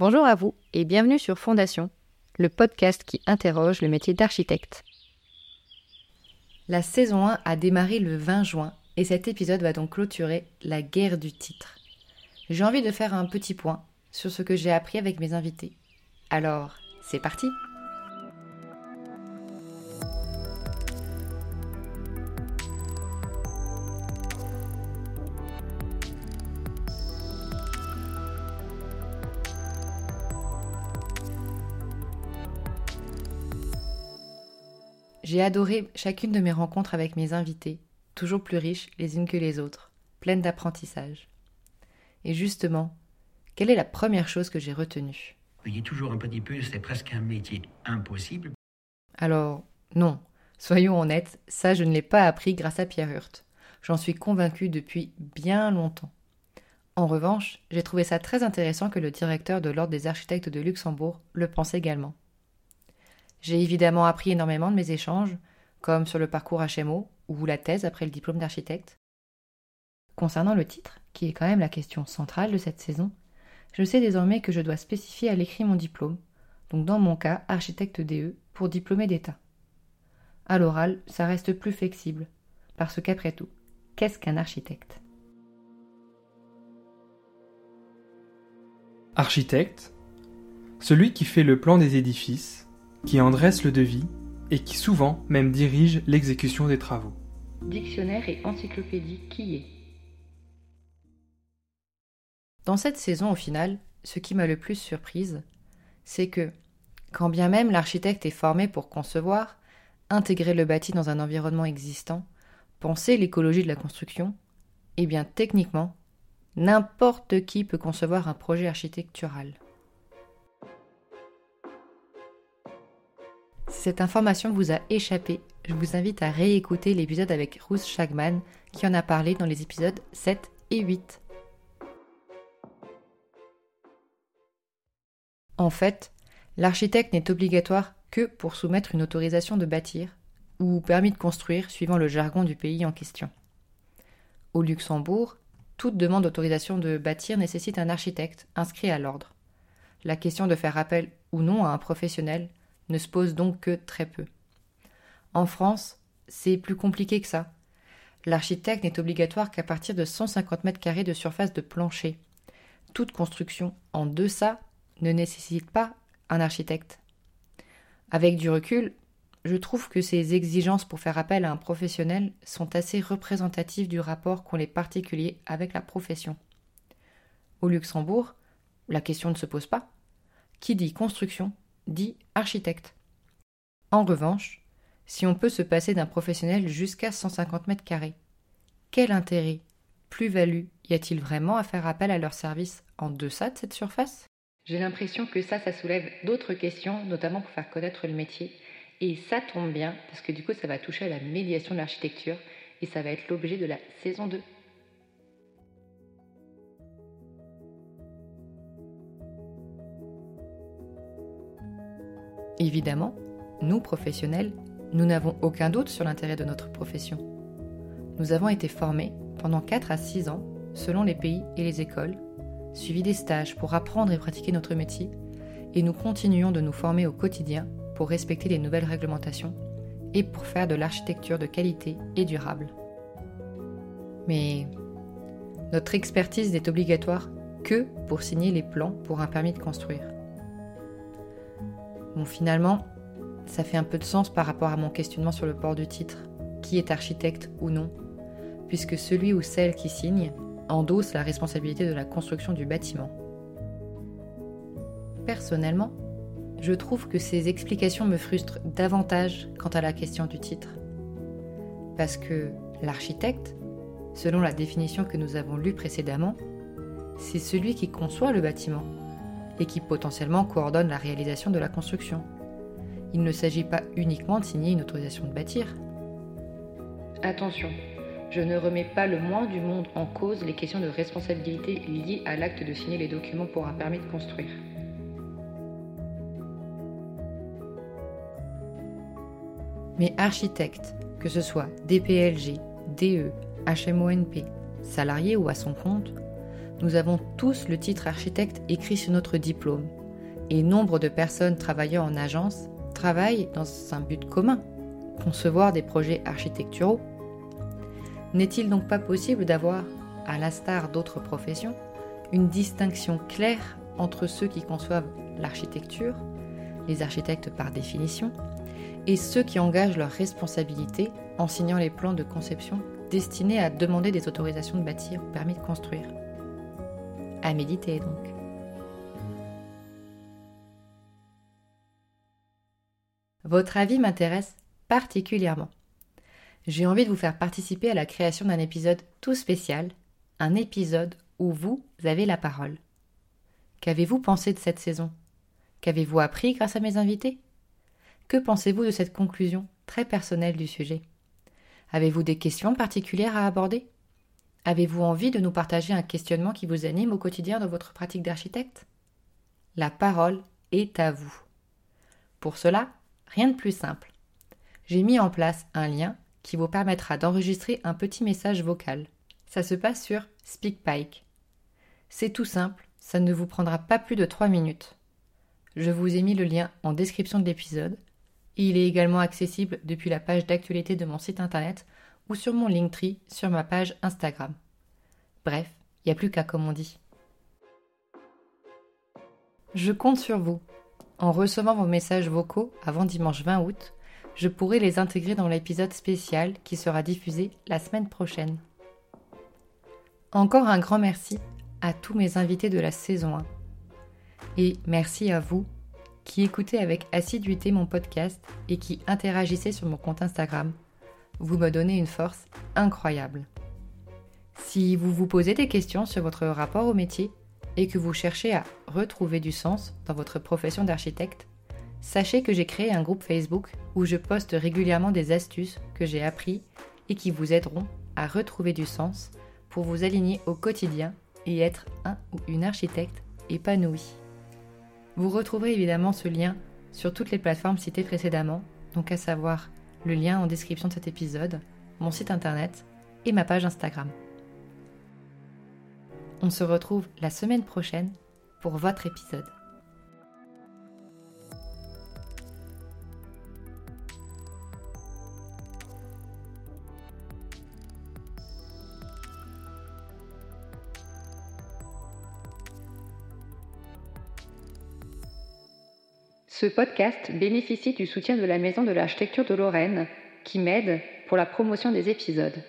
Bonjour à vous et bienvenue sur Fondation, le podcast qui interroge le métier d'architecte. La saison 1 a démarré le 20 juin et cet épisode va donc clôturer la guerre du titre. J'ai envie de faire un petit point sur ce que j'ai appris avec mes invités. Alors, c'est parti J'ai adoré chacune de mes rencontres avec mes invités, toujours plus riches les unes que les autres, pleines d'apprentissage. Et justement, quelle est la première chose que j'ai retenue? Toujours un petit peu, c'est presque un métier impossible. Alors, non, soyons honnêtes, ça je ne l'ai pas appris grâce à Pierre Hurt. J'en suis convaincue depuis bien longtemps. En revanche, j'ai trouvé ça très intéressant que le directeur de l'Ordre des architectes de Luxembourg le pense également. J'ai évidemment appris énormément de mes échanges, comme sur le parcours HMO ou la thèse après le diplôme d'architecte. Concernant le titre, qui est quand même la question centrale de cette saison, je sais désormais que je dois spécifier à l'écrit mon diplôme, donc dans mon cas architecte DE pour diplômé d'État. À l'oral, ça reste plus flexible, parce qu'après tout, qu'est-ce qu'un architecte? Architecte, celui qui fait le plan des édifices, qui en dresse le devis et qui souvent même dirige l'exécution des travaux. Dictionnaire et encyclopédie qui est? Dans cette saison, au final, ce qui m'a le plus surprise, c'est que, quand bien même l'architecte est formé pour concevoir, intégrer le bâti dans un environnement existant, penser l'écologie de la construction, eh bien techniquement, n'importe qui peut concevoir un projet architectural. Cette information vous a échappé, je vous invite à réécouter l'épisode avec Ruth Shagman qui en a parlé dans les épisodes 7 et 8. En fait, l'architecte n'est obligatoire que pour soumettre une autorisation de bâtir ou permis de construire suivant le jargon du pays en question. Au Luxembourg, toute demande d'autorisation de bâtir nécessite un architecte inscrit à l'ordre. La question de faire appel ou non à un professionnel ne se pose donc que très peu. En France, c'est plus compliqué que ça. L'architecte n'est obligatoire qu'à partir de 150 mètres carrés de surface de plancher. Toute construction en deçà ne nécessite pas un architecte. Avec du recul, je trouve que ces exigences pour faire appel à un professionnel sont assez représentatives du rapport qu'ont les particuliers avec la profession. Au Luxembourg, la question ne se pose pas. Qui dit construction dit architecte. En revanche, si on peut se passer d'un professionnel jusqu'à 150 mètres carrés, quel intérêt, plus-value y a-t-il vraiment à faire appel à leur service en deçà de cette surface? J'ai l'impression que ça, ça soulève d'autres questions, notamment pour faire connaître le métier. Et ça tombe bien, parce que du coup, ça va toucher à la médiation de l'architecture, et ça va être l'objet de la saison 2. Évidemment, nous, professionnels, nous n'avons aucun doute sur l'intérêt de notre profession. Nous avons été formés pendant 4 à 6 ans, selon les pays et les écoles, suivi des stages pour apprendre et pratiquer notre métier, et nous continuons de nous former au quotidien pour respecter les nouvelles réglementations et pour faire de l'architecture de qualité et durable. Mais notre expertise n'est obligatoire que pour signer les plans pour un permis de construire. Bon, finalement, ça fait un peu de sens par rapport à mon questionnement sur le port du titre. Qui est architecte ou non? Puisque celui ou celle qui signe endosse la responsabilité de la construction du bâtiment. Personnellement, je trouve que ces explications me frustrent davantage quant à la question du titre. Parce que l'architecte, selon la définition que nous avons lue précédemment, c'est celui qui conçoit le bâtiment et qui potentiellement coordonne la réalisation de la construction. Il ne s'agit pas uniquement de signer une autorisation de bâtir. Attention, je ne remets pas le moins du monde en cause les questions de responsabilité liées à l'acte de signer les documents pour un permis de construire. Mais architecte, que ce soit DPLG, DE, HMONP, salarié ou à son compte, Nous avons tous le titre architecte écrit sur notre diplôme, et nombre de personnes travaillant en agence travaillent dans un but commun, concevoir des projets architecturaux. N'est-il donc pas possible d'avoir, à l'instar d'autres professions, une distinction claire entre ceux qui conçoivent l'architecture, les architectes par définition, et ceux qui engagent leurs responsabilités en signant les plans de conception destinés à demander des autorisations de bâtir ou permis de construire? À méditer donc. Votre avis m'intéresse particulièrement. J'ai envie de vous faire participer à la création d'un épisode tout spécial, un épisode où vous avez la parole. Qu'avez-vous pensé de cette saison? Qu'avez-vous appris grâce à mes invités? Que pensez-vous de cette conclusion très personnelle du sujet? Avez-vous des questions particulières à aborder? Avez-vous envie de nous partager un questionnement qui vous anime au quotidien dans votre pratique d'architecte? La parole est à vous. Pour cela, rien de plus simple. J'ai mis en place un lien qui vous permettra d'enregistrer un petit message vocal. Ça se passe sur SpeakPike. C'est tout simple, ça ne vous prendra pas plus de 3 minutes. Je vous ai mis le lien en description de l'épisode. Il est également accessible depuis la page d'actualité de mon site internet ou sur mon Linktree sur ma page Instagram. Bref, il n'y a plus qu'à comme on dit. Je compte sur vous. En recevant vos messages vocaux avant dimanche 20 août, je pourrai les intégrer dans l'épisode spécial qui sera diffusé la semaine prochaine. Encore un grand merci à tous mes invités de la saison 1. Et merci à vous qui écoutez avec assiduité mon podcast et qui interagissez sur mon compte Instagram. Vous me donnez une force incroyable. Si vous vous posez des questions sur votre rapport au métier et que vous cherchez à retrouver du sens dans votre profession d'architecte, sachez que j'ai créé un groupe Facebook où je poste régulièrement des astuces que j'ai appris et qui vous aideront à retrouver du sens pour vous aligner au quotidien et être un ou une architecte épanoui. Vous retrouverez évidemment ce lien sur toutes les plateformes citées précédemment, donc à savoir le lien en description de cet épisode, mon site internet et ma page Instagram. On se retrouve la semaine prochaine pour votre épisode. Ce podcast bénéficie du soutien de la Maison de l'Architecture de Lorraine qui m'aide pour la promotion des épisodes.